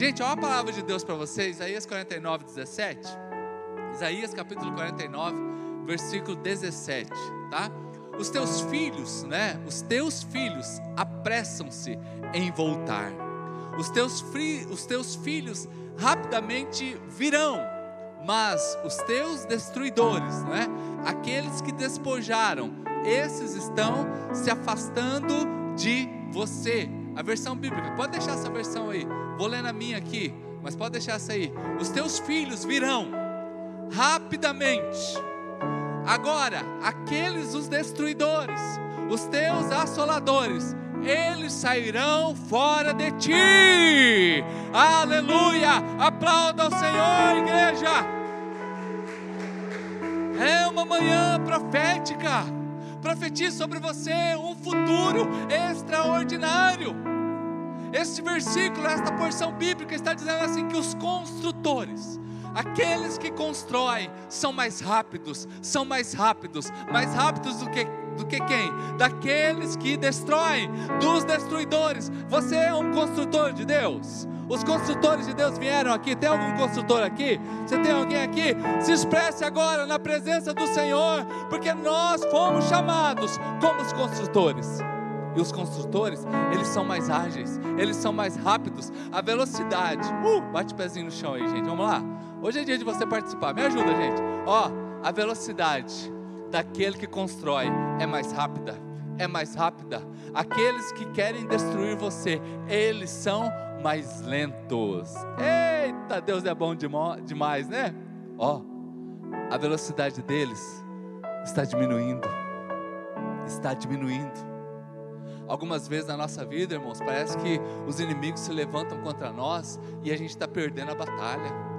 Gente, olha a palavra de Deus para vocês, Isaías 49, 17. Isaías capítulo 49, versículo 17, tá? Os teus filhos, né? Os teus filhos apressam-se em voltar. Os teus, fi, os teus filhos rapidamente virão, mas os teus destruidores, né? Aqueles que despojaram, esses estão se afastando de você. A versão bíblica, pode deixar essa versão aí. Vou ler na minha aqui, mas pode deixar essa aí. Os teus filhos virão rapidamente. Agora, aqueles os destruidores, os teus assoladores, eles sairão fora de ti. Aleluia! Aplauda ao Senhor, igreja. É uma manhã profética. Profetize sobre você um futuro extraordinário. Este versículo, esta porção bíblica está dizendo assim que os construtores, aqueles que constroem, são mais rápidos, são mais rápidos, mais rápidos do que do que quem? Daqueles que destroem, dos destruidores. Você é um construtor de Deus. Os construtores de Deus vieram aqui. Tem algum construtor aqui? Você tem alguém aqui? Se expresse agora na presença do Senhor, porque nós fomos chamados como os construtores. E os construtores, eles são mais ágeis, eles são mais rápidos. A velocidade, uh, bate o pezinho no chão aí, gente. Vamos lá. Hoje é dia de você participar. Me ajuda, gente. Ó, a velocidade daquele que constrói é mais rápida, é mais rápida. Aqueles que querem destruir você, eles são mais lentos. Eita, Deus é bom demais, né? Ó, a velocidade deles está diminuindo. Está diminuindo. Algumas vezes na nossa vida, irmãos, parece que os inimigos se levantam contra nós e a gente está perdendo a batalha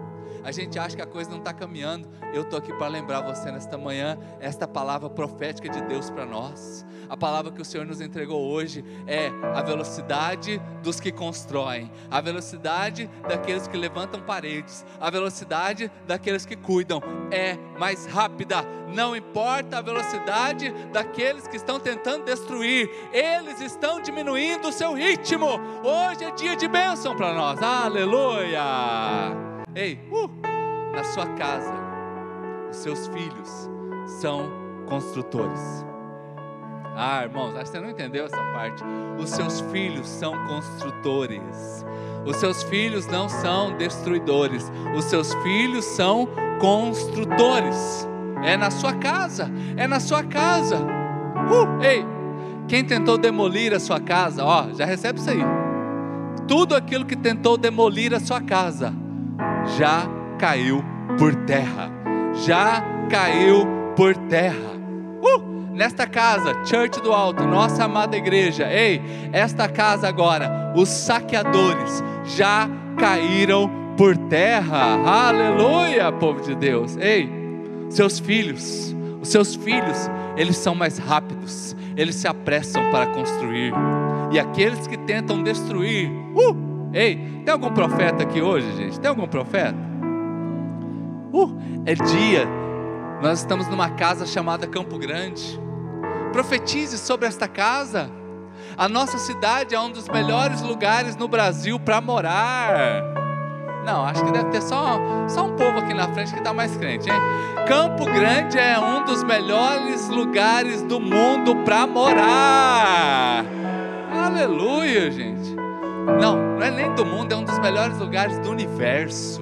a gente acha que a coisa não está caminhando. Eu estou aqui para lembrar você nesta manhã, esta palavra profética de Deus para nós. A palavra que o Senhor nos entregou hoje é a velocidade dos que constroem, a velocidade daqueles que levantam paredes, a velocidade daqueles que cuidam é mais rápida. Não importa a velocidade daqueles que estão tentando destruir, eles estão diminuindo o seu ritmo. Hoje é dia de bênção para nós. Aleluia! Ei, uh, na sua casa, os seus filhos são construtores. Ah, irmãos, acho que você não entendeu essa parte. Os seus filhos são construtores. Os seus filhos não são destruidores. Os seus filhos são construtores. É na sua casa. É na sua casa. Uh, ei, quem tentou demolir a sua casa, ó, já recebe isso aí. Tudo aquilo que tentou demolir a sua casa já caiu por terra. Já caiu por terra. Uh! Nesta casa, Church do Alto, nossa amada igreja, ei, esta casa agora, os saqueadores já caíram por terra. Aleluia, povo de Deus. Ei, seus filhos, os seus filhos, eles são mais rápidos, eles se apressam para construir. E aqueles que tentam destruir, uh, Ei, tem algum profeta aqui hoje, gente? Tem algum profeta? Uh, é dia. Nós estamos numa casa chamada Campo Grande. Profetize sobre esta casa. A nossa cidade é um dos melhores lugares no Brasil para morar. Não, acho que deve ter só, só um povo aqui na frente que está mais crente, hein? Campo Grande é um dos melhores lugares do mundo para morar. Aleluia, gente. Não, não é nem do mundo, é um dos melhores lugares do universo.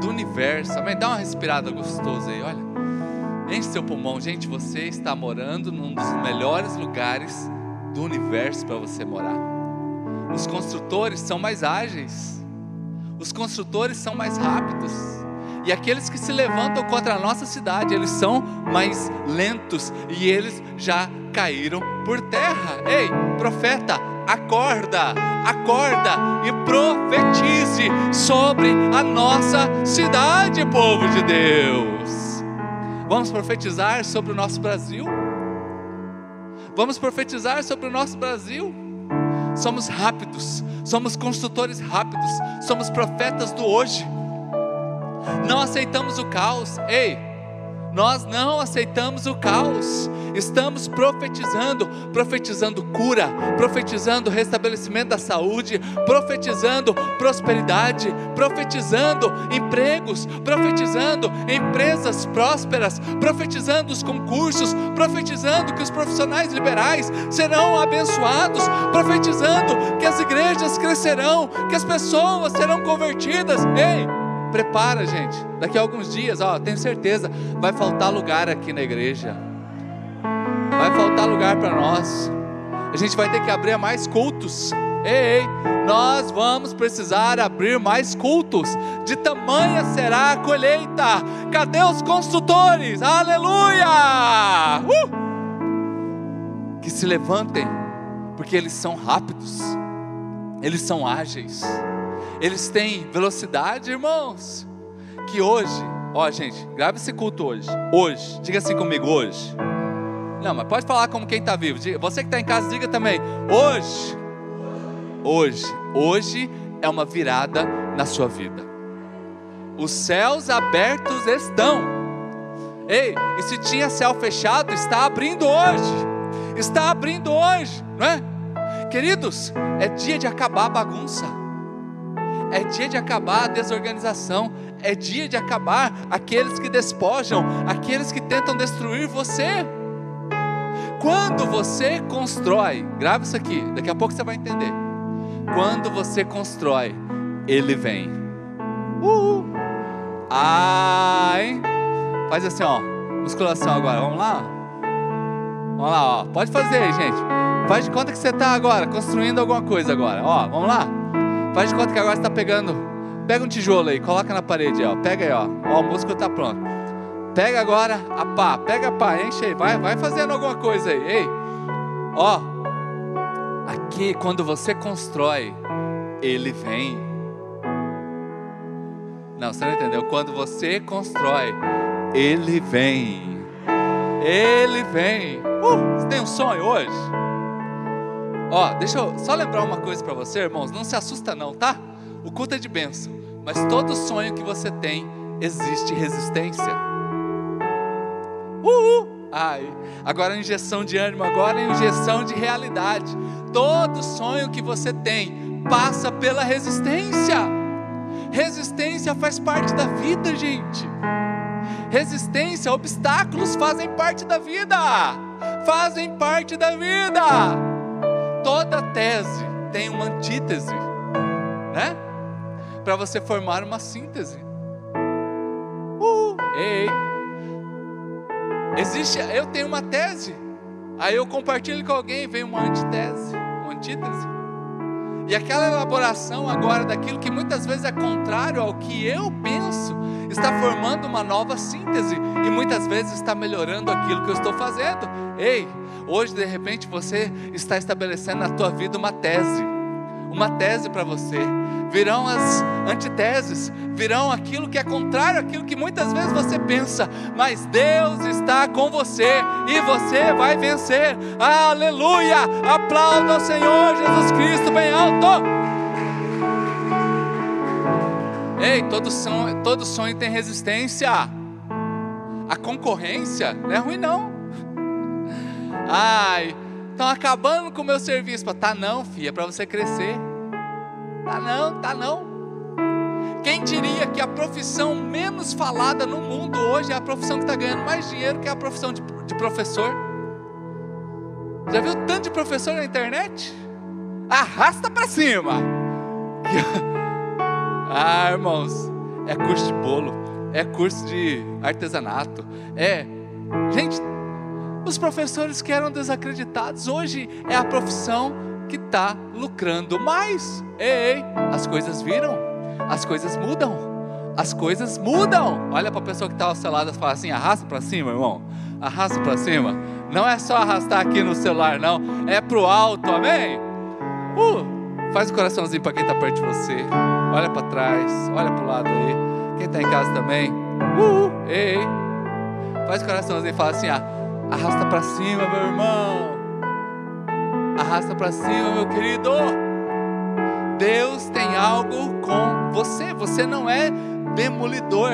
Do universo. Amém? Dá uma respirada gostosa aí, olha. Enche seu pulmão, gente. Você está morando num dos melhores lugares do universo para você morar. Os construtores são mais ágeis. Os construtores são mais rápidos. E aqueles que se levantam contra a nossa cidade, eles são mais lentos e eles já caíram por terra. Ei, profeta, acorda, acorda e profetize sobre a nossa cidade, povo de Deus. Vamos profetizar sobre o nosso Brasil? Vamos profetizar sobre o nosso Brasil? Somos rápidos, somos construtores rápidos, somos profetas do hoje. Não aceitamos o caos. Ei, Nós não aceitamos o caos. Estamos profetizando, profetizando cura, profetizando restabelecimento da saúde, profetizando prosperidade, profetizando empregos, profetizando empresas prósperas, profetizando os concursos, profetizando que os profissionais liberais serão abençoados, profetizando que as igrejas crescerão, que as pessoas serão convertidas. Ei, Prepara, gente. Daqui a alguns dias, ó, tenho certeza, vai faltar lugar aqui na igreja. Vai faltar lugar para nós. A gente vai ter que abrir mais cultos. Ei, ei, nós vamos precisar abrir mais cultos. De tamanha será a colheita. Cadê os construtores? Aleluia! Uh! Que se levantem, porque eles são rápidos, eles são ágeis eles têm velocidade, irmãos. Que hoje, ó gente, grave esse culto hoje. Hoje, diga assim comigo, hoje. Não, mas pode falar como quem está vivo. Você que está em casa, diga também. Hoje, hoje, hoje é uma virada na sua vida. Os céus abertos estão. Ei, e se tinha céu fechado, está abrindo hoje. Está abrindo hoje, não é? Queridos, é dia de acabar a bagunça. É dia de acabar a desorganização. É dia de acabar aqueles que despojam, aqueles que tentam destruir você. Quando você constrói, grave isso aqui, daqui a pouco você vai entender. Quando você constrói, ele vem. Uhul. Ai. Faz assim, ó. Musculação agora. Vamos lá? Vamos lá, ó. Pode fazer, gente. Faz de conta que você está agora construindo alguma coisa agora. Ó, vamos lá? Faz de conta que agora você está pegando. Pega um tijolo aí, coloca na parede, ó. Pega aí, ó. Ó, o músculo está pronto. Pega agora a pá, pega a pá, enche aí, vai, vai fazendo alguma coisa aí. Ei, ó. Aqui, quando você constrói, ele vem. Não, você não entendeu? Quando você constrói, ele vem. Ele vem. Uh, você tem um sonho hoje? Ó, deixa eu só lembrar uma coisa para você, irmãos. Não se assusta não, tá? O culto é de bênção. Mas todo sonho que você tem, existe resistência. Uhul! Ai, agora injeção de ânimo, agora injeção de realidade. Todo sonho que você tem passa pela resistência. Resistência faz parte da vida, gente. Resistência, obstáculos fazem parte da vida. Fazem parte da vida toda tese tem uma antítese, né? Para você formar uma síntese. Uh, ei, existe, eu tenho uma tese, aí eu compartilho com alguém, vem uma antítese, uma antítese. E aquela elaboração agora daquilo que muitas vezes é contrário ao que eu penso, está formando uma nova síntese e muitas vezes está melhorando aquilo que eu estou fazendo. Ei, Hoje, de repente, você está estabelecendo na tua vida uma tese, uma tese para você. Virão as antiteses, virão aquilo que é contrário àquilo que muitas vezes você pensa, mas Deus está com você e você vai vencer. Aleluia! Aplauda ao Senhor Jesus Cristo bem alto. Ei, todo sonho, todo sonho tem resistência. A concorrência não é ruim não. Ai, estão acabando com o meu serviço. Tá não, filha, é para você crescer. Tá não, tá não. Quem diria que a profissão menos falada no mundo hoje é a profissão que está ganhando mais dinheiro que a profissão de, de professor? Já viu tanto de professor na internet? Arrasta para cima. ah, irmãos, é curso de bolo, é curso de artesanato, é. Gente, os professores que eram desacreditados, hoje é a profissão que está lucrando mais. Ei, ei, as coisas viram, as coisas mudam, as coisas mudam. Olha para a pessoa que está ao seu lado e fala assim: arrasta para cima, irmão, arrasta para cima. Não é só arrastar aqui no celular, não, é pro alto, amém? Uh, faz o um coraçãozinho para quem está perto de você, olha para trás, olha para o lado aí. Quem está em casa também, uh, ei, faz o coraçãozinho e fala assim: ah, Arrasta para cima, meu irmão. Arrasta para cima, meu querido. Deus tem algo com você. Você não é demolidor.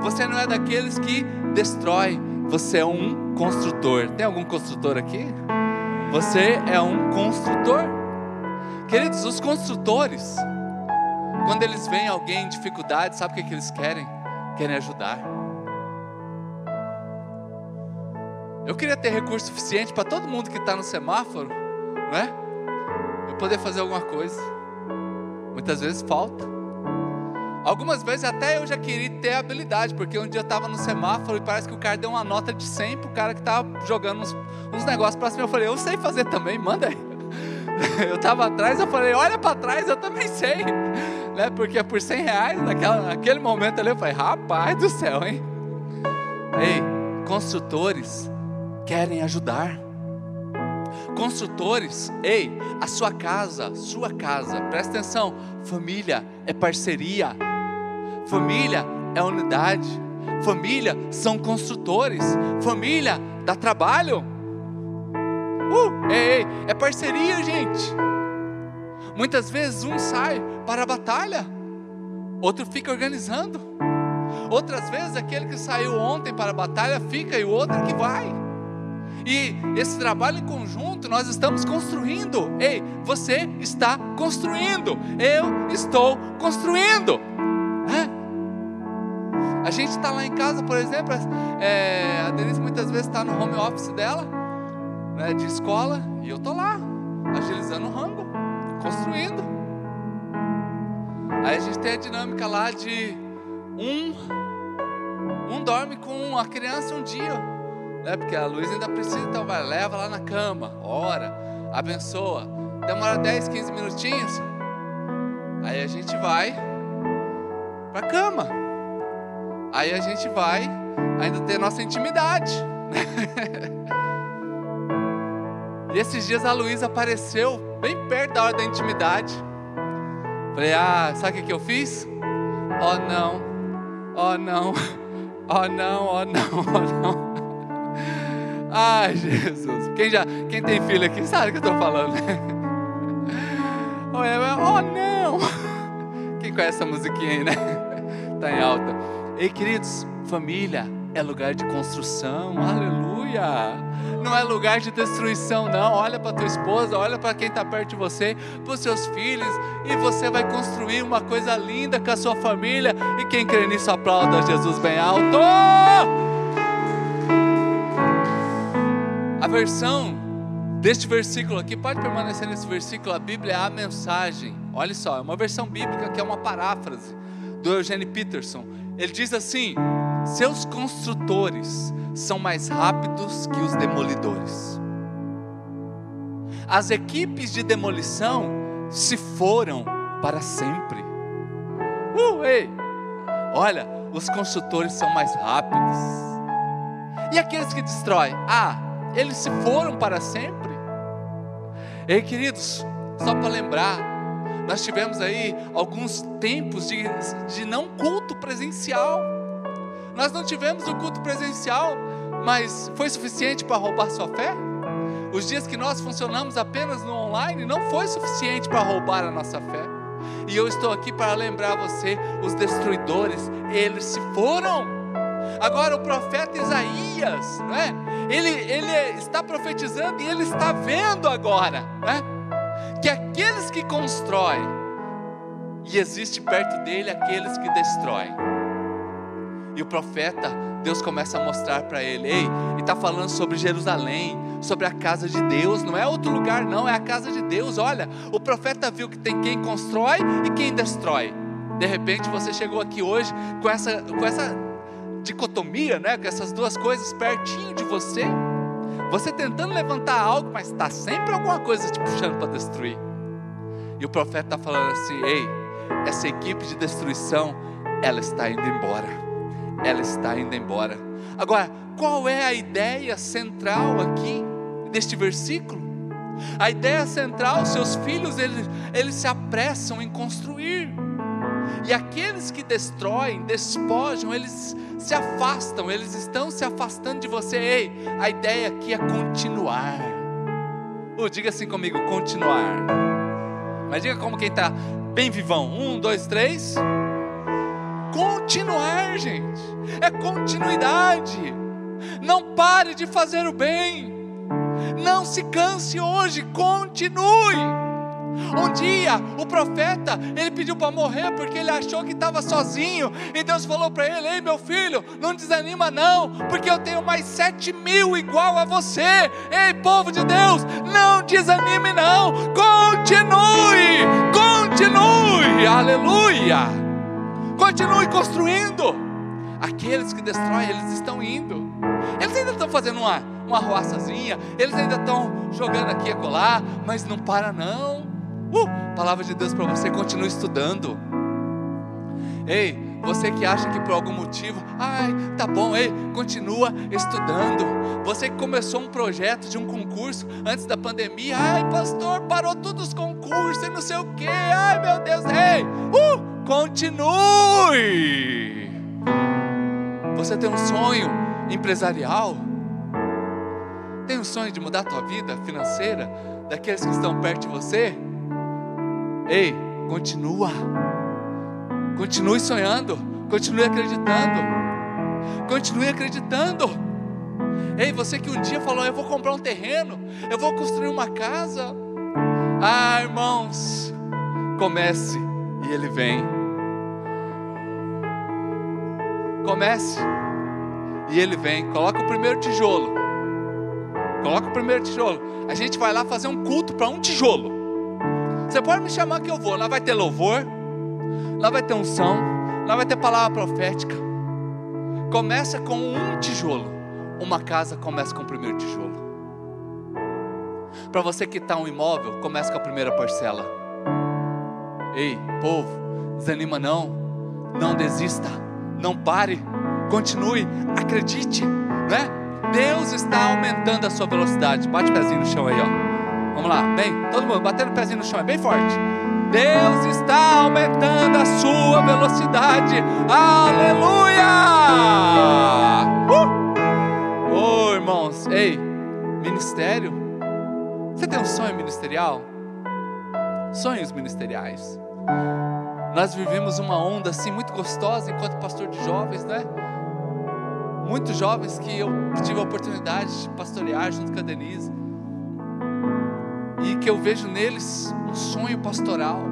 Você não é daqueles que destrói, você é um construtor. Tem algum construtor aqui? Você é um construtor. Queridos, os construtores, quando eles veem alguém em dificuldade, sabe o que, que eles querem? Querem ajudar. Eu queria ter recurso suficiente para todo mundo que está no semáforo, não é? Eu poder fazer alguma coisa. Muitas vezes falta. Algumas vezes até eu já queria ter habilidade, porque um dia eu estava no semáforo e parece que o cara deu uma nota de 100 para o cara que estava jogando uns, uns negócios para cima. Eu falei, eu sei fazer também, manda aí. Eu estava atrás, eu falei, olha para trás, eu também sei. Né? Porque por 100 reais, naquela, naquele momento ali, eu falei, rapaz do céu, hein? Ei, construtores querem ajudar. Construtores, ei, a sua casa, sua casa, presta atenção, família é parceria, família é unidade, família são construtores, família dá trabalho. Uh, ei, ei, é parceria, gente. Muitas vezes um sai para a batalha, outro fica organizando. Outras vezes aquele que saiu ontem para a batalha fica e o outro é que vai. E esse trabalho em conjunto nós estamos construindo. Ei, você está construindo. Eu estou construindo. É. A gente está lá em casa, por exemplo, é, a Denise muitas vezes está no home office dela, né, de escola, e eu estou lá, agilizando o rango, construindo. Aí a gente tem a dinâmica lá de um, um dorme com a criança um dia, né? Porque a Luísa ainda precisa, então vai, leva lá na cama, ora, abençoa. Demora 10, 15 minutinhos. Aí a gente vai para a cama. Aí a gente vai ainda ter nossa intimidade. e esses dias a Luísa apareceu bem perto da hora da intimidade. Falei, ah, sabe o que, eu fiz? Oh não, oh não, oh não, oh não, oh não. Ai, Jesus. Quem, já, quem tem filho aqui sabe o que eu estou falando. oh, não. Quem conhece essa musiquinha aí, né? Está em alta. Ei, queridos, família é lugar de construção. Aleluia. Não é lugar de destruição, não. Olha para tua esposa, olha para quem está perto de você, para os seus filhos, e você vai construir uma coisa linda com a sua família. E quem crê nisso, aplauda Jesus bem alto. A versão deste versículo aqui, pode permanecer nesse versículo, a Bíblia é a mensagem. Olha só, é uma versão bíblica que é uma paráfrase do Eugene Peterson. Ele diz assim: Seus construtores são mais rápidos que os demolidores. As equipes de demolição se foram para sempre. Uh, ei! Olha, os construtores são mais rápidos. E aqueles que destroem? Ah, eles se foram para sempre. Ei, queridos, só para lembrar, nós tivemos aí alguns tempos de, de não culto presencial. Nós não tivemos o culto presencial, mas foi suficiente para roubar sua fé? Os dias que nós funcionamos apenas no online não foi suficiente para roubar a nossa fé. E eu estou aqui para lembrar você: os destruidores, eles se foram. Agora o profeta Isaías, né? ele, ele está profetizando e ele está vendo agora, né? Que aqueles que constroem, e existe perto dele aqueles que destroem. E o profeta, Deus começa a mostrar para ele: ei, ele está falando sobre Jerusalém, sobre a casa de Deus, não é outro lugar, não, é a casa de Deus. Olha, o profeta viu que tem quem constrói e quem destrói. De repente você chegou aqui hoje com essa, com essa dicotomia, né? Com essas duas coisas pertinho de você. Você tentando levantar algo, mas está sempre alguma coisa te puxando para destruir. E o profeta está falando assim: ei, essa equipe de destruição, ela está indo embora. Ela está indo embora. Agora, qual é a ideia central aqui deste versículo? A ideia central, seus filhos, eles, eles se apressam em construir. E aqueles que destroem, despojam, eles se afastam, eles estão se afastando de você. Ei, a ideia aqui é continuar. Uh, diga assim comigo: continuar. Mas diga como quem está bem vivão. Um, dois, três. Continuar gente. É continuidade. Não pare de fazer o bem. Não se canse hoje, continue. Um dia o profeta, ele pediu para morrer porque ele achou que estava sozinho. E Deus falou para ele: Ei, meu filho, não desanima não, porque eu tenho mais sete mil igual a você. Ei, povo de Deus, não desanime não, continue, continue, aleluia. Continue construindo. Aqueles que destroem, eles estão indo. Eles ainda estão fazendo uma, uma roçazinha, eles ainda estão jogando aqui e colar, mas não para não. Uh, palavra de Deus para você, continue estudando. Ei, você que acha que por algum motivo, ai, tá bom, ei, continua estudando. Você que começou um projeto de um concurso antes da pandemia, ai, pastor, parou todos os concursos e não sei o que, ai, meu Deus, ei, uh, continue. Você tem um sonho empresarial? Tem um sonho de mudar a tua vida financeira? Daqueles que estão perto de você? Ei, continua. Continue sonhando. Continue acreditando. Continue acreditando. Ei, você que um dia falou: Eu vou comprar um terreno, eu vou construir uma casa. Ah, irmãos, comece e ele vem. Comece e ele vem. Coloca o primeiro tijolo. Coloca o primeiro tijolo. A gente vai lá fazer um culto para um tijolo. Você pode me chamar que eu vou. Lá vai ter louvor, lá vai ter unção, lá vai ter palavra profética. Começa com um tijolo. Uma casa começa com o primeiro tijolo. Para você que está um imóvel, começa com a primeira parcela. Ei, povo, desanima não, não desista, não pare, continue, acredite, né? Deus está aumentando a sua velocidade. Bate o pezinho no chão aí, ó. Vamos lá, bem, todo mundo batendo o pezinho no chão, é bem forte. Deus está aumentando a sua velocidade. Aleluia! Uh! Oh, irmãos, ei, ministério. Você tem um sonho ministerial? Sonhos ministeriais. Nós vivemos uma onda assim muito gostosa enquanto pastor de jovens, né? Muitos jovens que eu tive a oportunidade de pastorear junto com a Denise e que eu vejo neles um sonho pastoral,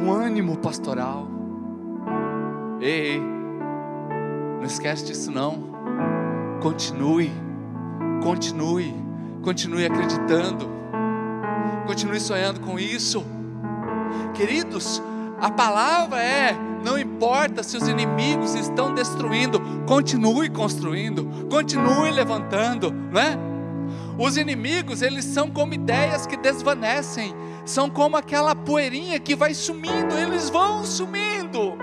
um ânimo pastoral. Ei, ei, não esquece disso não. Continue, continue, continue acreditando, continue sonhando com isso. Queridos, a palavra é: não importa se os inimigos estão destruindo, continue construindo, continue levantando, não é? Os inimigos, eles são como ideias que desvanecem, são como aquela poeirinha que vai sumindo, eles vão sumindo,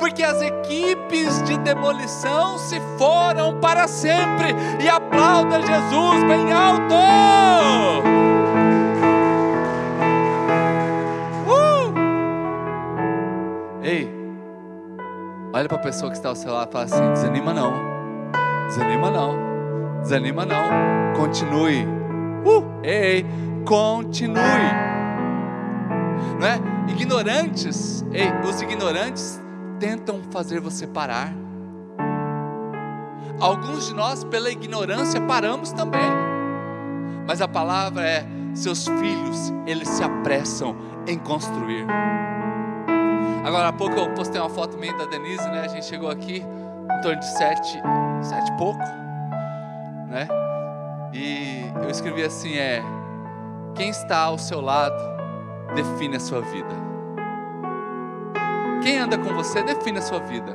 porque as equipes de demolição se foram para sempre, e aplauda Jesus bem alto. Ei, olha para a pessoa que está ao seu lado e fala assim: desanima não, desanima não. Desanima não. Continue. Uh, ei, continue. Não é? Ignorantes, ei, os ignorantes tentam fazer você parar. Alguns de nós, pela ignorância, paramos também. Mas a palavra é: seus filhos, eles se apressam em construir. Agora há pouco eu postei uma foto minha da Denise, né? A gente chegou aqui em torno de sete, sete e pouco né? E eu escrevi assim: é quem está ao seu lado define a sua vida. Quem anda com você define a sua vida.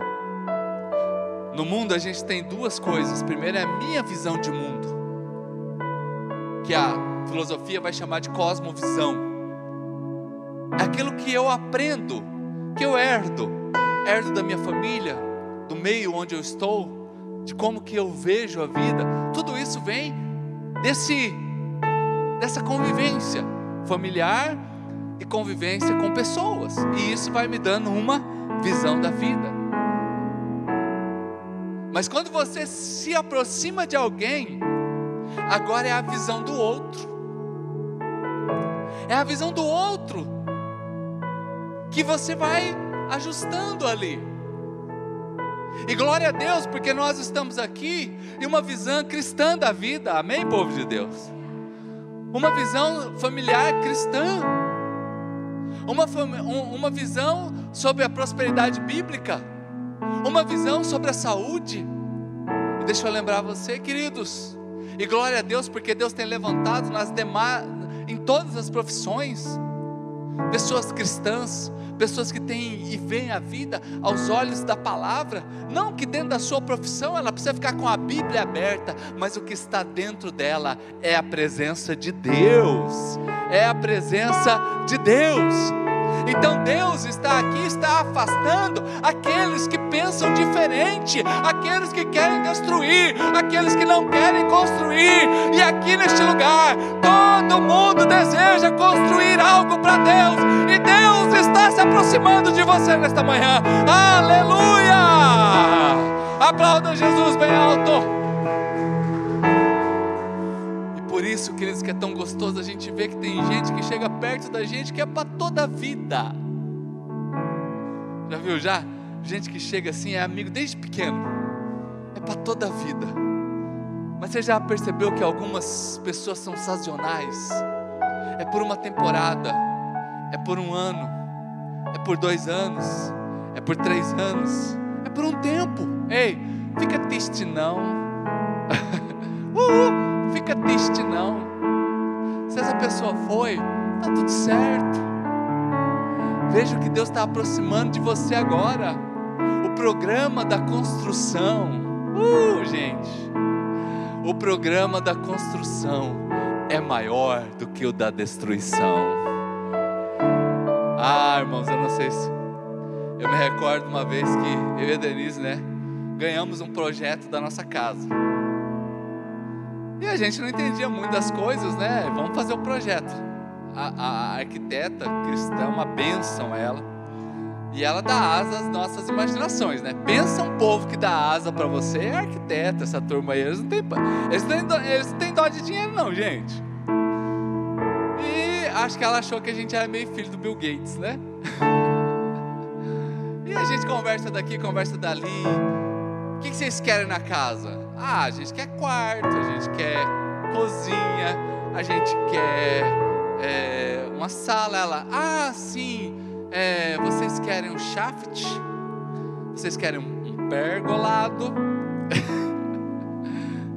No mundo a gente tem duas coisas. Primeiro é a minha visão de mundo, que a filosofia vai chamar de cosmovisão. Aquilo que eu aprendo, que eu herdo, herdo da minha família, do meio onde eu estou, de como que eu vejo a vida, tudo isso vem desse dessa convivência familiar e convivência com pessoas. E isso vai me dando uma visão da vida. Mas quando você se aproxima de alguém, agora é a visão do outro. É a visão do outro que você vai ajustando ali. E glória a Deus, porque nós estamos aqui em uma visão cristã da vida, amém, povo de Deus? Uma visão familiar cristã, uma, uma visão sobre a prosperidade bíblica, uma visão sobre a saúde. E deixa eu lembrar você, queridos, e glória a Deus, porque Deus tem levantado nas demais, em todas as profissões, pessoas cristãs, pessoas que têm e veem a vida aos olhos da palavra, não que dentro da sua profissão ela precisa ficar com a Bíblia aberta, mas o que está dentro dela é a presença de Deus, é a presença de Deus. Então Deus está aqui, está afastando aqueles que pensam diferente, aqueles que querem destruir, aqueles que não querem construir. E aqui neste lugar, todo mundo deseja construir algo para Deus, e Deus está se aproximando de você nesta manhã. Aleluia! Aplauda Jesus bem alto. Por isso, queridos, que é tão gostoso a gente ver que tem gente que chega perto da gente que é para toda a vida. Já viu já? Gente que chega assim, é amigo desde pequeno. É para toda a vida. Mas você já percebeu que algumas pessoas são sazonais? É por uma temporada, é por um ano, é por dois anos, é por três anos, é por um tempo. Ei, fica triste não. uh! Fica triste não. Se essa pessoa foi, está tudo certo. Veja o que Deus está aproximando de você agora. O programa da construção. Uh, gente. O programa da construção é maior do que o da destruição. Ah, irmãos, eu não sei se. Eu me recordo uma vez que eu e a Denise, né? Ganhamos um projeto da nossa casa. E a gente não entendia muito das coisas, né? Vamos fazer o projeto. A, a arquiteta cristã, uma bênção ela. E ela dá asa às nossas imaginações, né? Pensa um povo que dá asa para você, é arquiteta, essa turma aí. Eles não têm, eles não têm, dó, eles não têm dó de dinheiro, não, gente. E acho que ela achou que a gente era meio filho do Bill Gates, né? e a gente conversa daqui, conversa dali. O que vocês querem na casa? Ah, a gente quer quarto, a gente quer cozinha, a gente quer é, uma sala. Ela, ah, sim, é, vocês querem um shaft? Vocês querem um pergolado?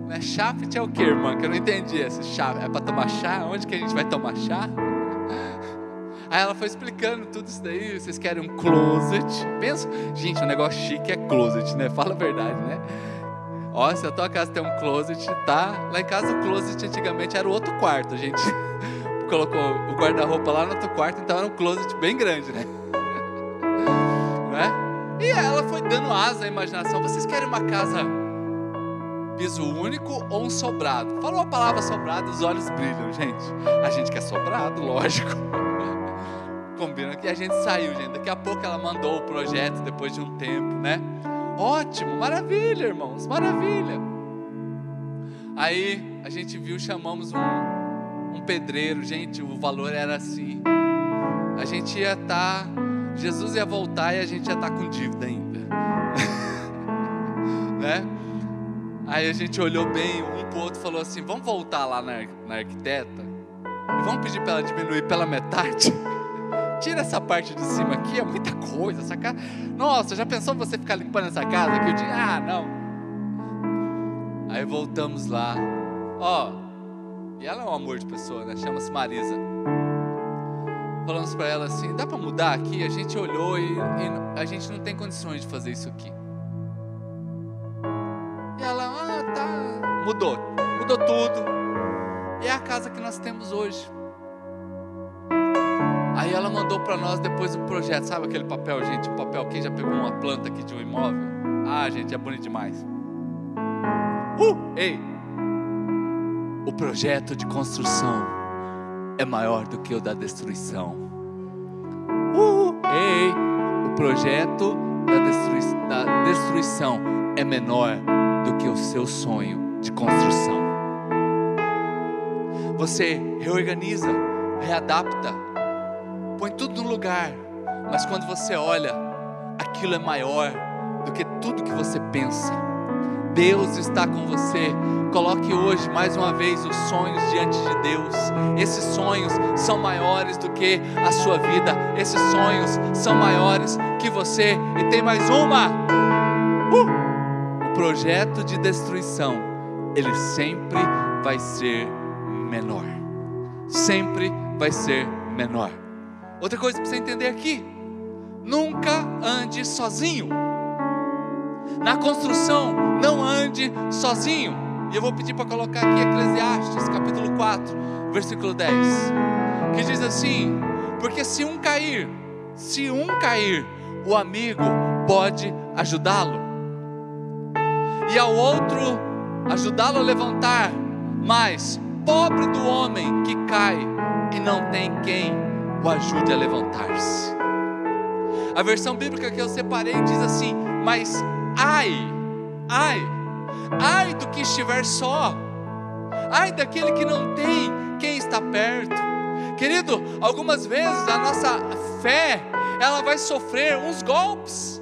né? Shaft é o que, irmã? Que eu não entendi esse shaft. É para tomar chá? Onde que a gente vai tomar chá? Aí ela foi explicando tudo isso daí. Vocês querem um closet? Pensa, gente, um negócio chique é closet, né? Fala a verdade, né? Ó, se a tua casa tem um closet, tá? Lá em casa o closet antigamente era o outro quarto. A gente colocou o guarda-roupa lá no outro quarto, então era um closet bem grande, né? Não é? E ela foi dando asa à imaginação. Vocês querem uma casa piso único ou um sobrado? Falou a palavra sobrado, os olhos brilham, gente. A gente quer sobrado, lógico. Combina que a gente saiu, gente. Daqui a pouco ela mandou o projeto depois de um tempo, né? Ótimo, maravilha, irmãos, maravilha. Aí a gente viu, chamamos um, um pedreiro, gente, o valor era assim. A gente ia estar, tá, Jesus ia voltar e a gente ia estar tá com dívida ainda. né? Aí a gente olhou bem, um pro outro falou assim: vamos voltar lá na, na arquiteta e vamos pedir para ela diminuir pela metade. Tira essa parte de cima aqui, é muita coisa. Essa casa... Nossa, já pensou você ficar limpando essa casa aqui? Eu digo, ah, não. Aí voltamos lá. Ó, oh, e ela é um amor de pessoa, né? Chama-se Marisa. Falamos para ela assim: dá para mudar aqui? A gente olhou e, e, a gente não tem condições de fazer isso aqui. E ela, ah, tá. Mudou. Mudou tudo. E é a casa que nós temos hoje. Ela mandou para nós depois o projeto, sabe aquele papel, gente? O papel, quem já pegou uma planta aqui de um imóvel? Ah, gente, é bonito demais. Uh, ei! O projeto de construção é maior do que o da destruição. Uh, ei! O projeto da, destrui da destruição é menor do que o seu sonho de construção. Você reorganiza, readapta, lugar, mas quando você olha aquilo é maior do que tudo que você pensa. Deus está com você. Coloque hoje mais uma vez os sonhos diante de Deus. Esses sonhos são maiores do que a sua vida. Esses sonhos são maiores que você. E tem mais uma. Uh! O projeto de destruição, ele sempre vai ser menor. Sempre vai ser menor. Outra coisa para você entender aqui: nunca ande sozinho. Na construção, não ande sozinho. E eu vou pedir para colocar aqui Eclesiastes, capítulo 4, versículo 10, que diz assim: Porque se um cair, se um cair, o amigo pode ajudá-lo, e ao outro ajudá-lo a levantar, mas pobre do homem que cai e não tem quem o ajude a levantar-se. A versão bíblica que eu separei diz assim: Mas ai, ai, ai do que estiver só, ai daquele que não tem quem está perto. Querido, algumas vezes a nossa fé, ela vai sofrer uns golpes.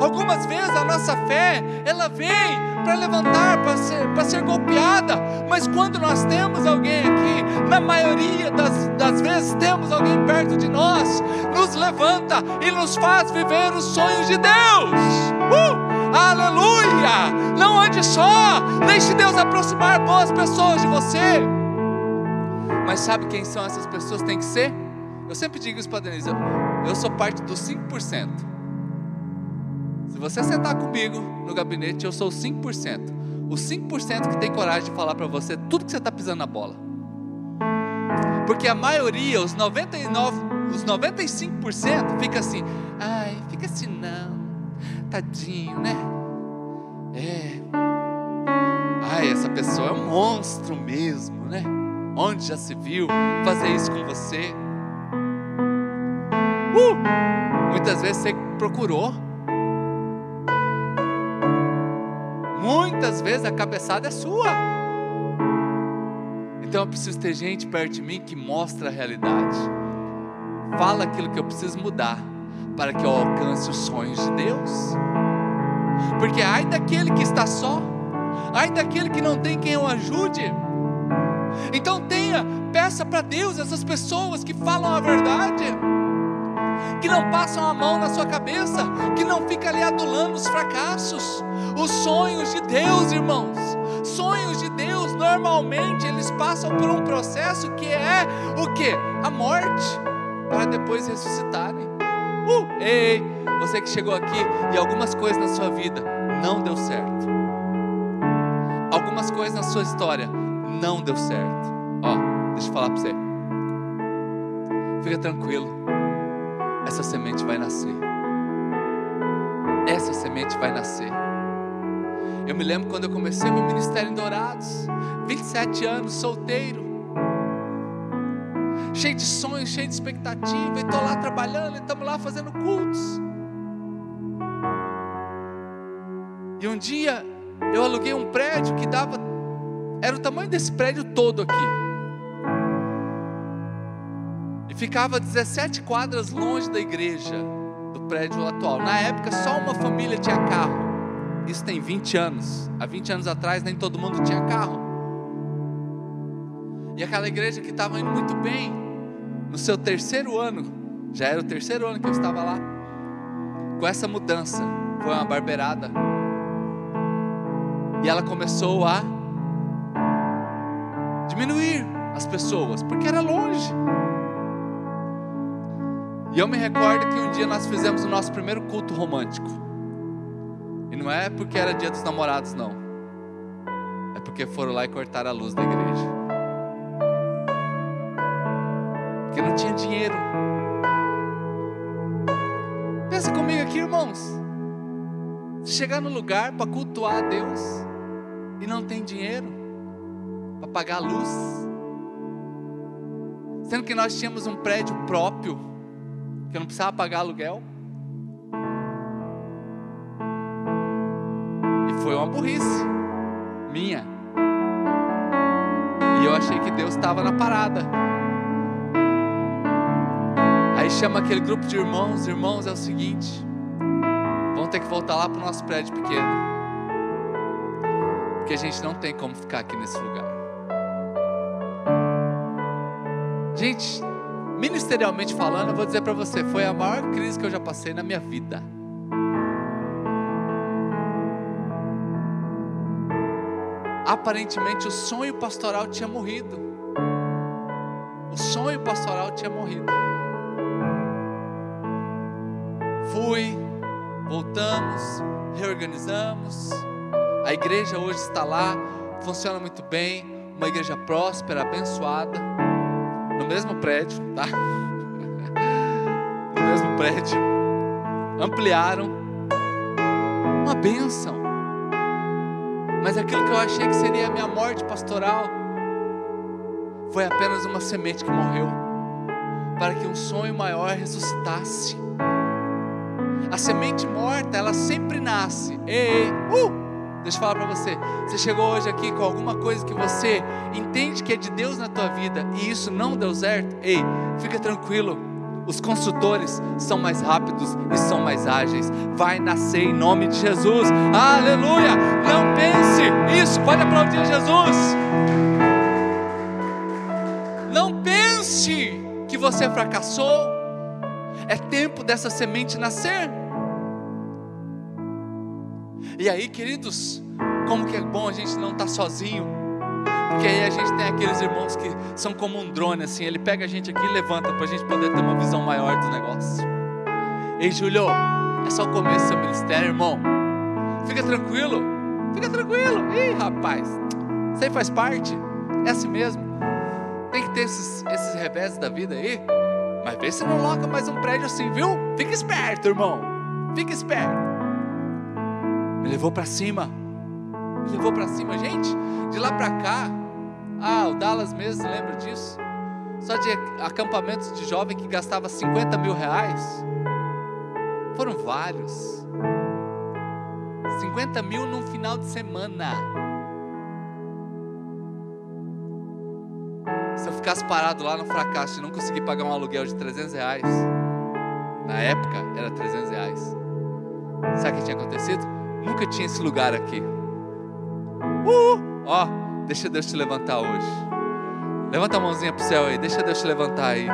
Algumas vezes a nossa fé, ela vem para levantar, para ser, para ser golpeada. Mas quando nós temos alguém aqui, na maioria das, das vezes temos alguém perto de nós, nos levanta e nos faz viver os sonhos de Deus. Uh! Aleluia! Não ande só, deixe Deus aproximar boas pessoas de você. Mas sabe quem são essas pessoas? Tem que ser? Eu sempre digo isso para Denise, eu sou parte dos 5%. Você sentar comigo no gabinete, eu sou 5%. Os 5% que tem coragem de falar para você tudo que você está pisando na bola. Porque a maioria, os 99, os 95% fica assim, ai, fica assim não, tadinho, né? É. Ai, essa pessoa é um monstro mesmo, né? Onde já se viu fazer isso com você? Uh! Muitas vezes você procurou. Muitas vezes a cabeçada é sua. Então eu preciso ter gente perto de mim que mostra a realidade. Fala aquilo que eu preciso mudar para que eu alcance os sonhos de Deus. Porque ai daquele que está só, ai daquele que não tem quem o ajude. Então tenha, peça para Deus essas pessoas que falam a verdade que não passam a mão na sua cabeça, que não fica ali adulando os fracassos, os sonhos de Deus, irmãos. Sonhos de Deus, normalmente eles passam por um processo que é o que? A morte, para depois ressuscitarem. Uh, ei, você que chegou aqui e algumas coisas na sua vida não deu certo. Algumas coisas na sua história não deu certo. Ó, deixa eu falar para você. Fica tranquilo essa semente vai nascer. Essa semente vai nascer. Eu me lembro quando eu comecei meu ministério em Dourados, 27 anos, solteiro, cheio de sonhos, cheio de expectativa, e estou lá trabalhando, e estamos lá fazendo cultos. E um dia eu aluguei um prédio que dava, era o tamanho desse prédio todo aqui. Ficava 17 quadras longe da igreja, do prédio atual. Na época, só uma família tinha carro. Isso tem 20 anos. Há 20 anos atrás, nem todo mundo tinha carro. E aquela igreja que estava indo muito bem, no seu terceiro ano, já era o terceiro ano que eu estava lá, com essa mudança, foi uma barbeirada. E ela começou a diminuir as pessoas, porque era longe. E eu me recordo que um dia nós fizemos o nosso primeiro culto romântico. E não é porque era dia dos namorados, não. É porque foram lá e cortaram a luz da igreja. Porque não tinha dinheiro. Pensa comigo aqui, irmãos. Chegar no lugar para cultuar a Deus e não tem dinheiro para pagar a luz, sendo que nós tínhamos um prédio próprio que eu não precisava pagar aluguel. E foi uma burrice minha. E eu achei que Deus estava na parada. Aí chama aquele grupo de irmãos, irmãos, é o seguinte, vamos ter que voltar lá para o nosso prédio pequeno. Porque a gente não tem como ficar aqui nesse lugar. Gente, ministerialmente falando, eu vou dizer para você, foi a maior crise que eu já passei na minha vida. Aparentemente o sonho pastoral tinha morrido. O sonho pastoral tinha morrido. Fui, voltamos, reorganizamos. A igreja hoje está lá, funciona muito bem, uma igreja próspera, abençoada, mesmo prédio, tá? No mesmo prédio. Ampliaram. Uma bênção. Mas aquilo que eu achei que seria a minha morte pastoral foi apenas uma semente que morreu para que um sonho maior ressuscitasse. A semente morta, ela sempre nasce. Ei, uh! Deixa eu falar para você. Você chegou hoje aqui com alguma coisa que você entende que é de Deus na tua vida e isso não deu certo? Ei, fica tranquilo. Os construtores são mais rápidos e são mais ágeis. Vai nascer em nome de Jesus. Aleluia! Não pense isso. Pode aplaudir Jesus. Não pense que você fracassou. É tempo dessa semente nascer. E aí, queridos, como que é bom a gente não estar tá sozinho. Porque aí a gente tem aqueles irmãos que são como um drone, assim, ele pega a gente aqui e levanta para a gente poder ter uma visão maior do negócio. Ei, Júlio, é só o começo do seu ministério, irmão. Fica tranquilo, fica tranquilo. Ih, rapaz, isso aí faz parte, é assim mesmo. Tem que ter esses, esses revés da vida aí. Mas vê se não loca mais um prédio assim, viu? Fica esperto, irmão. Fica esperto. Me levou para cima. Me levou para cima, gente. De lá para cá, ah, o Dallas mesmo lembra disso? Só de acampamentos de jovem que gastava 50 mil reais. Foram vários. 50 mil num final de semana. Se eu ficasse parado lá no fracasso e não conseguir pagar um aluguel de 300 reais, na época era 300 reais. Sabe o que tinha acontecido? Nunca tinha esse lugar aqui. Uh! Ó, deixa Deus te levantar hoje. Levanta a mãozinha pro céu aí, deixa Deus te levantar aí.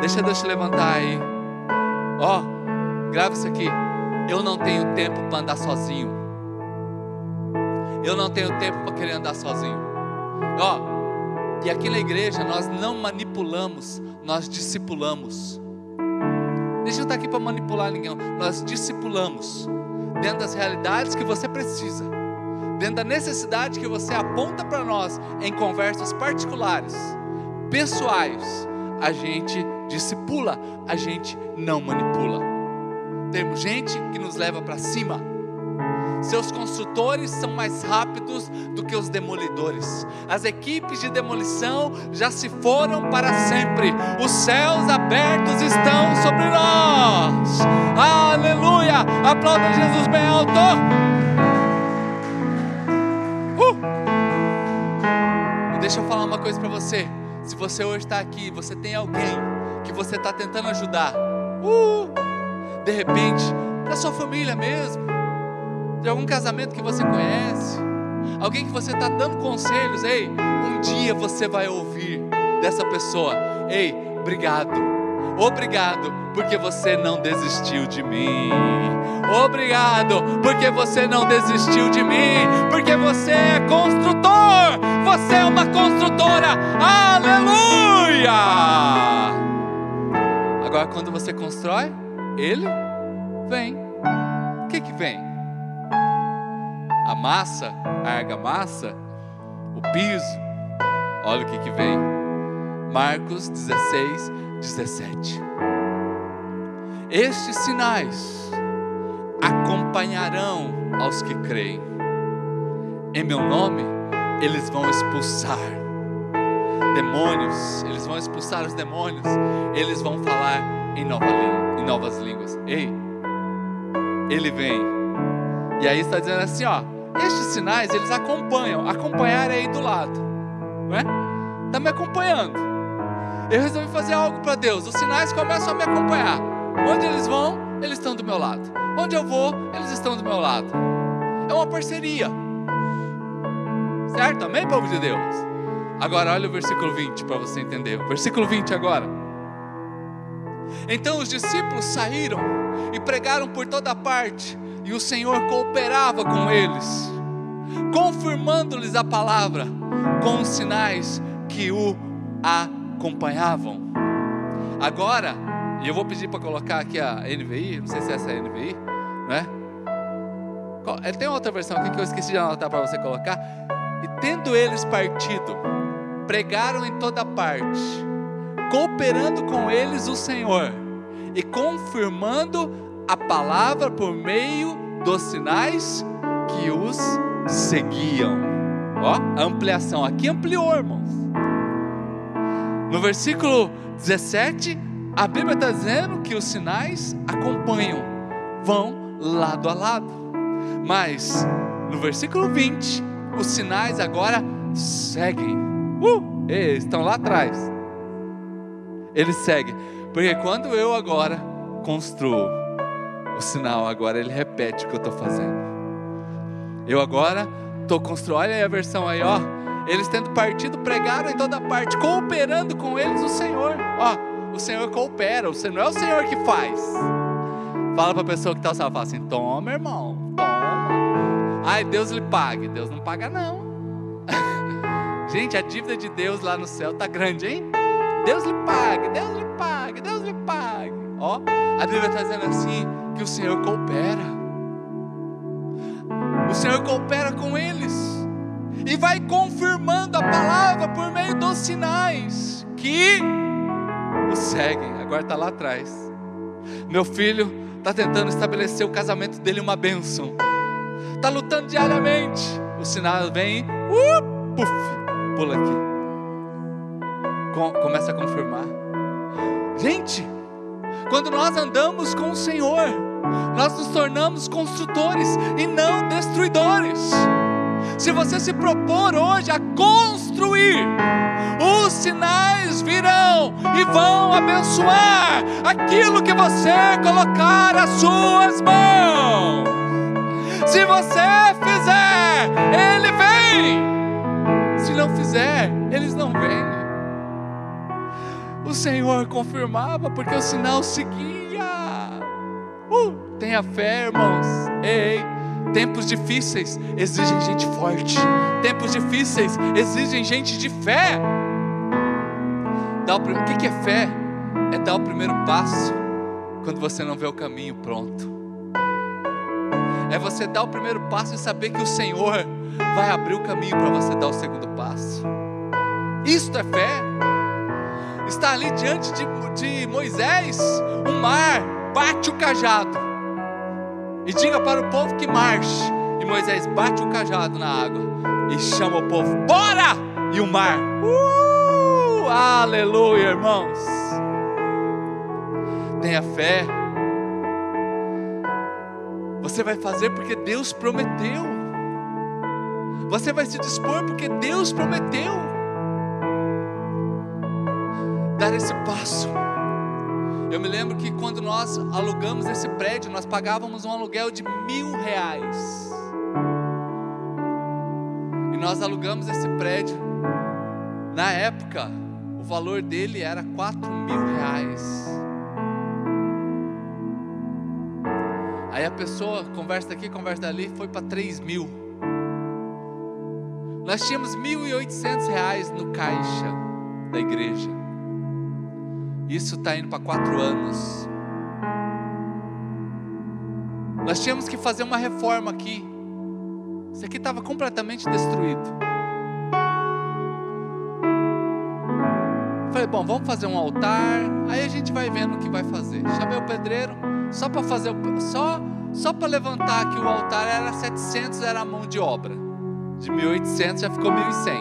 Deixa Deus te levantar aí. Ó, grava isso aqui. Eu não tenho tempo para andar sozinho. Eu não tenho tempo para querer andar sozinho. Ó, e aqui na igreja nós não manipulamos, nós discipulamos. Deixa eu estar aqui para manipular ninguém. Nós discipulamos dentro das realidades que você precisa dentro da necessidade que você aponta para nós em conversas particulares, pessoais, a gente discipula, a gente não manipula. Temos gente que nos leva para cima. Seus construtores são mais rápidos do que os demolidores. As equipes de demolição já se foram para sempre. Os céus abertos estão sobre nós. Aleluia! Aplauda Jesus bem alto. Deixa eu falar uma coisa para você. Se você hoje está aqui, você tem alguém que você está tentando ajudar, uh, de repente, da sua família mesmo, de algum casamento que você conhece, alguém que você está dando conselhos, ei, um dia você vai ouvir dessa pessoa, ei, obrigado Obrigado porque você não desistiu de mim. Obrigado porque você não desistiu de mim. Porque você é construtor. Você é uma construtora. Aleluia! Agora, quando você constrói, ele vem. O que que vem? A massa, a argamassa, o piso. Olha o que que vem. Marcos 16, 17. Estes sinais acompanharão aos que creem. Em meu nome, eles vão expulsar demônios, eles vão expulsar os demônios, eles vão falar em, nova, em novas línguas. Ei, ele vem. E aí está dizendo assim, ó, estes sinais eles acompanham, acompanhar é aí do lado, não é? Está me acompanhando. Eu resolvi fazer algo para Deus. Os sinais começam a me acompanhar. Onde eles vão, eles estão do meu lado. Onde eu vou, eles estão do meu lado. É uma parceria. Certo? Amém, povo de Deus? Agora olha o versículo 20 para você entender. Versículo 20 agora. Então os discípulos saíram e pregaram por toda parte, e o Senhor cooperava com eles, confirmando-lhes a palavra com os sinais que o acompanhavam. Agora, e eu vou pedir para colocar aqui a NVI, não sei se essa é a NVI, né? Tem outra versão aqui que eu esqueci de anotar para você colocar. E tendo eles partido, pregaram em toda parte, cooperando com eles o Senhor e confirmando a palavra por meio dos sinais que os seguiam. Ó, ampliação aqui ampliou, irmãos. No versículo 17, a Bíblia está dizendo que os sinais acompanham, vão lado a lado. Mas no versículo 20, os sinais agora seguem. Uh, eles estão lá atrás. Eles seguem. Porque quando eu agora construo o sinal, agora ele repete o que eu estou fazendo. Eu agora estou construindo. Olha aí a versão aí, ó. Eles tendo partido, pregaram em toda parte, cooperando com eles o Senhor. Ó, o Senhor coopera, o Senhor não é o Senhor que faz. Fala para a pessoa que está ao fala assim: toma, irmão, toma. Ai, Deus lhe pague. Deus não paga, não. Gente, a dívida de Deus lá no céu tá grande, hein? Deus lhe pague, Deus lhe pague, Deus lhe pague. Ó, a Bíblia está dizendo assim que o Senhor coopera. O Senhor coopera com eles e vai confirmando a palavra por meio dos sinais que o seguem. Agora está lá atrás. Meu filho está tentando estabelecer o casamento dele uma bênção. Está lutando diariamente. O sinal vem, uh, puf, pula aqui. Com, começa a confirmar. Gente, quando nós andamos com o Senhor, nós nos tornamos construtores e não destruidores. Se você se propor hoje a construir, os sinais virão e vão abençoar aquilo que você colocar as suas mãos. Se você fizer, ele vem. Se não fizer, eles não vêm. O Senhor confirmava porque o sinal seguia. Uh, tenha fé, irmãos. Ei, Tempos difíceis exigem gente forte. Tempos difíceis exigem gente de fé. Dá o, o que, que é fé? É dar o primeiro passo quando você não vê o caminho pronto. É você dar o primeiro passo e saber que o Senhor vai abrir o caminho para você dar o segundo passo. Isto é fé. Está ali diante de, de Moisés, um mar bate o cajado e diga para o povo que marche. E Moisés bate o cajado na água e chama o povo: Bora! E o mar, uh, aleluia, irmãos. Tenha fé. Você vai fazer porque Deus prometeu. Você vai se dispor porque Deus prometeu. Dar esse passo. Eu me lembro que quando nós alugamos esse prédio, nós pagávamos um aluguel de mil reais. E nós alugamos esse prédio. Na época, o valor dele era quatro mil reais. Aí a pessoa conversa aqui, conversa ali, foi para três mil. Nós tínhamos mil e oitocentos reais no caixa da igreja. Isso está indo para quatro anos. Nós tínhamos que fazer uma reforma aqui. Isso aqui estava completamente destruído. Falei, bom, vamos fazer um altar. Aí a gente vai vendo o que vai fazer. Chamei o pedreiro só para fazer o, só só para levantar aqui o altar era 700 era a mão de obra. De 1800 já ficou 1100.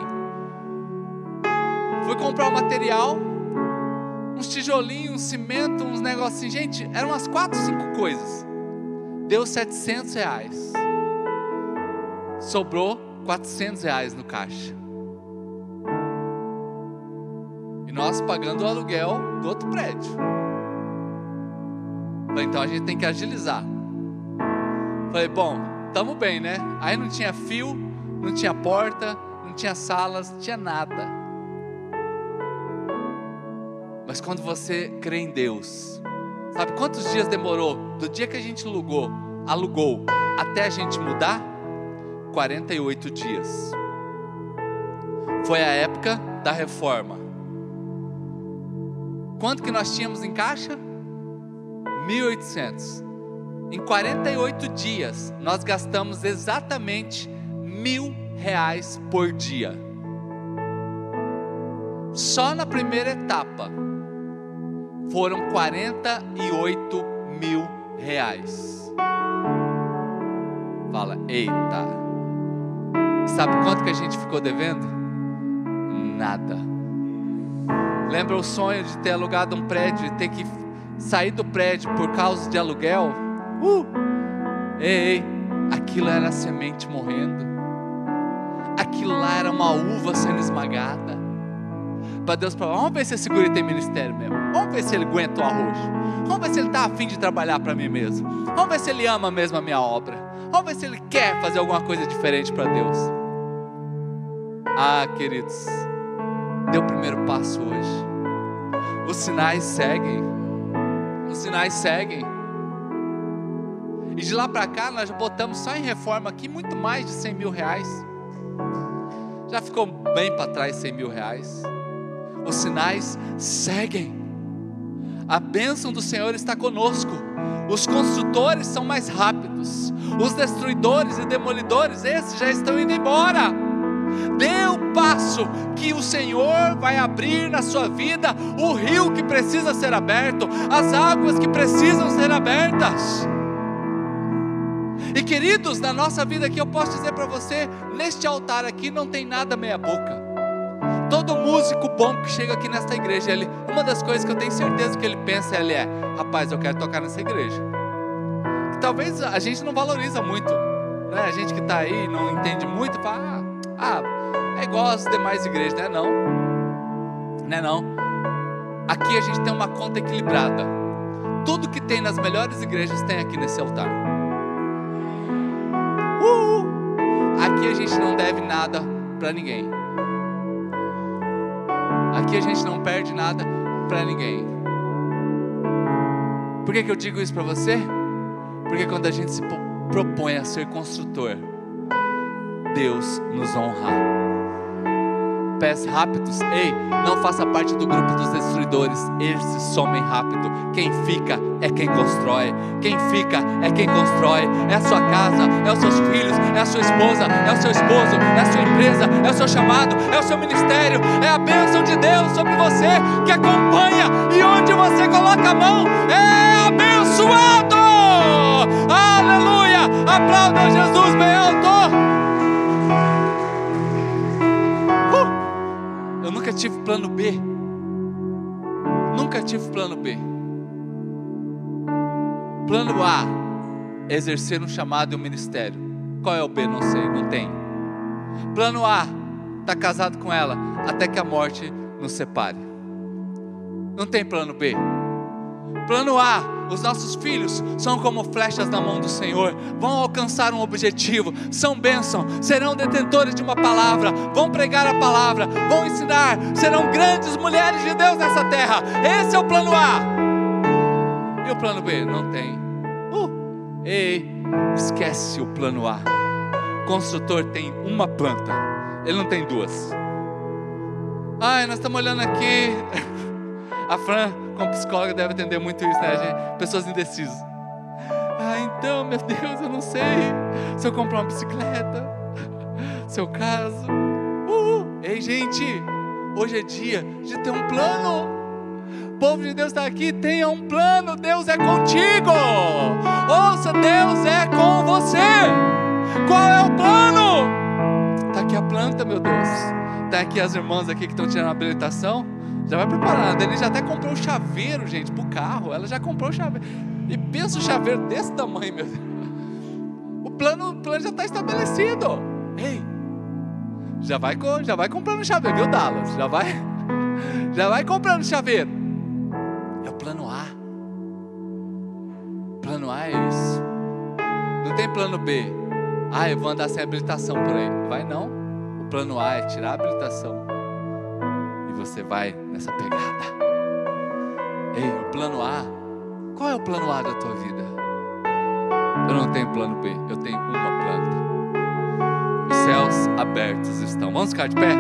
Fui comprar o material, uns tijolinhos, um cimento, uns negocinhos. Gente, eram umas quatro, cinco coisas. Deu 700 reais. Sobrou 400 reais no caixa. E nós pagando o aluguel do outro prédio. Então a gente tem que agilizar. Falei, bom, tamo bem, né? Aí não tinha fio, não tinha porta, não tinha salas, não tinha nada. Mas quando você crê em Deus, sabe quantos dias demorou do dia que a gente alugou, alugou até a gente mudar? 48 dias. Foi a época da reforma. Quanto que nós tínhamos em caixa? 1.800. Em 48 dias, nós gastamos exatamente mil reais por dia. Só na primeira etapa foram 48 mil reais. Fala, eita. Sabe quanto que a gente ficou devendo? Nada. Lembra o sonho de ter alugado um prédio e ter que sair do prédio por causa de aluguel? Uh! Ei, ei, aquilo era a semente morrendo. Aquilo lá era uma uva sendo esmagada. Para Deus falar, vamos ver se esse guri tem ministério mesmo. Vamos ver se ele aguenta o arroz. Vamos ver se ele está afim de trabalhar para mim mesmo. Vamos ver se ele ama mesmo a minha obra. Vamos ver se ele quer fazer alguma coisa diferente para Deus. Ah, queridos, deu o primeiro passo hoje. Os sinais seguem. Os sinais seguem. E de lá para cá nós botamos só em reforma aqui muito mais de 100 mil reais. Já ficou bem para trás 100 mil reais. Os sinais seguem. A bênção do Senhor está conosco. Os construtores são mais rápidos. Os destruidores e demolidores, esses já estão indo embora. Dê o passo que o Senhor vai abrir na sua vida o rio que precisa ser aberto, as águas que precisam ser abertas. E queridos, na nossa vida aqui, eu posso dizer para você: neste altar aqui não tem nada meia-boca. Todo músico bom que chega aqui nesta igreja, ele, uma das coisas que eu tenho certeza que ele pensa, ele é: rapaz, eu quero tocar nessa igreja. E talvez a gente não valoriza muito, né? A gente que está aí não entende muito, fala: ah, ah, é igual as demais igrejas, né? Não, né? Não. Aqui a gente tem uma conta equilibrada. Tudo que tem nas melhores igrejas tem aqui nesse altar. Uh! Aqui a gente não deve nada para ninguém. Aqui a gente não perde nada para ninguém. Por que, que eu digo isso para você? Porque quando a gente se propõe a ser construtor, Deus nos honra pés rápidos. Ei, não faça parte do grupo dos destruidores. Eles se somem rápido. Quem fica é quem constrói. Quem fica é quem constrói. É a sua casa, é os seus filhos, é a sua esposa, é o seu esposo, é a sua empresa, é o seu chamado, é o seu ministério, é a bênção de Deus sobre você que acompanha e onde você coloca a mão é abençoado. Aleluia! Aplauda Jesus bem alto. Nunca tive plano B. Nunca tive plano B. Plano A, exercer um chamado e um ministério. Qual é o B? Não sei, não tem. Plano A, tá casado com ela até que a morte nos separe. Não tem plano B. Plano A, os nossos filhos são como flechas na mão do Senhor, vão alcançar um objetivo, são bênção, serão detentores de uma palavra, vão pregar a palavra, vão ensinar, serão grandes mulheres de Deus nessa terra. Esse é o plano A. E o plano B? Não tem. Uh, ei, esquece o plano A. O construtor tem uma planta, ele não tem duas. Ai, nós estamos olhando aqui. A Fran, como psicóloga, deve entender muito isso, né, gente? Pessoas indecisas. Ah, então, meu Deus, eu não sei se eu comprar uma bicicleta, seu caso. Uh, ei, gente, hoje é dia de ter um plano. O povo de Deus está aqui, tenha um plano. Deus é contigo. Ouça, Deus é com você. Qual é o plano? Está aqui a planta, meu Deus. Está aqui as irmãs aqui que estão tirando a habilitação. Já vai preparando. Denise já até comprou o chaveiro, gente, pro carro. Ela já comprou o chaveiro. E pensa o chaveiro desse tamanho, meu Deus. O plano, o plano já está estabelecido. Ei, já vai, já vai comprando o chaveiro, viu, Dallas? Já vai, já vai comprando o chaveiro. É o plano A. O plano A é isso. Não tem plano B. Ah, eu vou andar sem habilitação por aí. Vai não. O plano A é tirar a habilitação. E você vai nessa pegada. Ei, o plano A. Qual é o plano A da tua vida? Eu não tenho plano B, eu tenho uma planta. Os céus abertos estão. Vamos ficar de pé?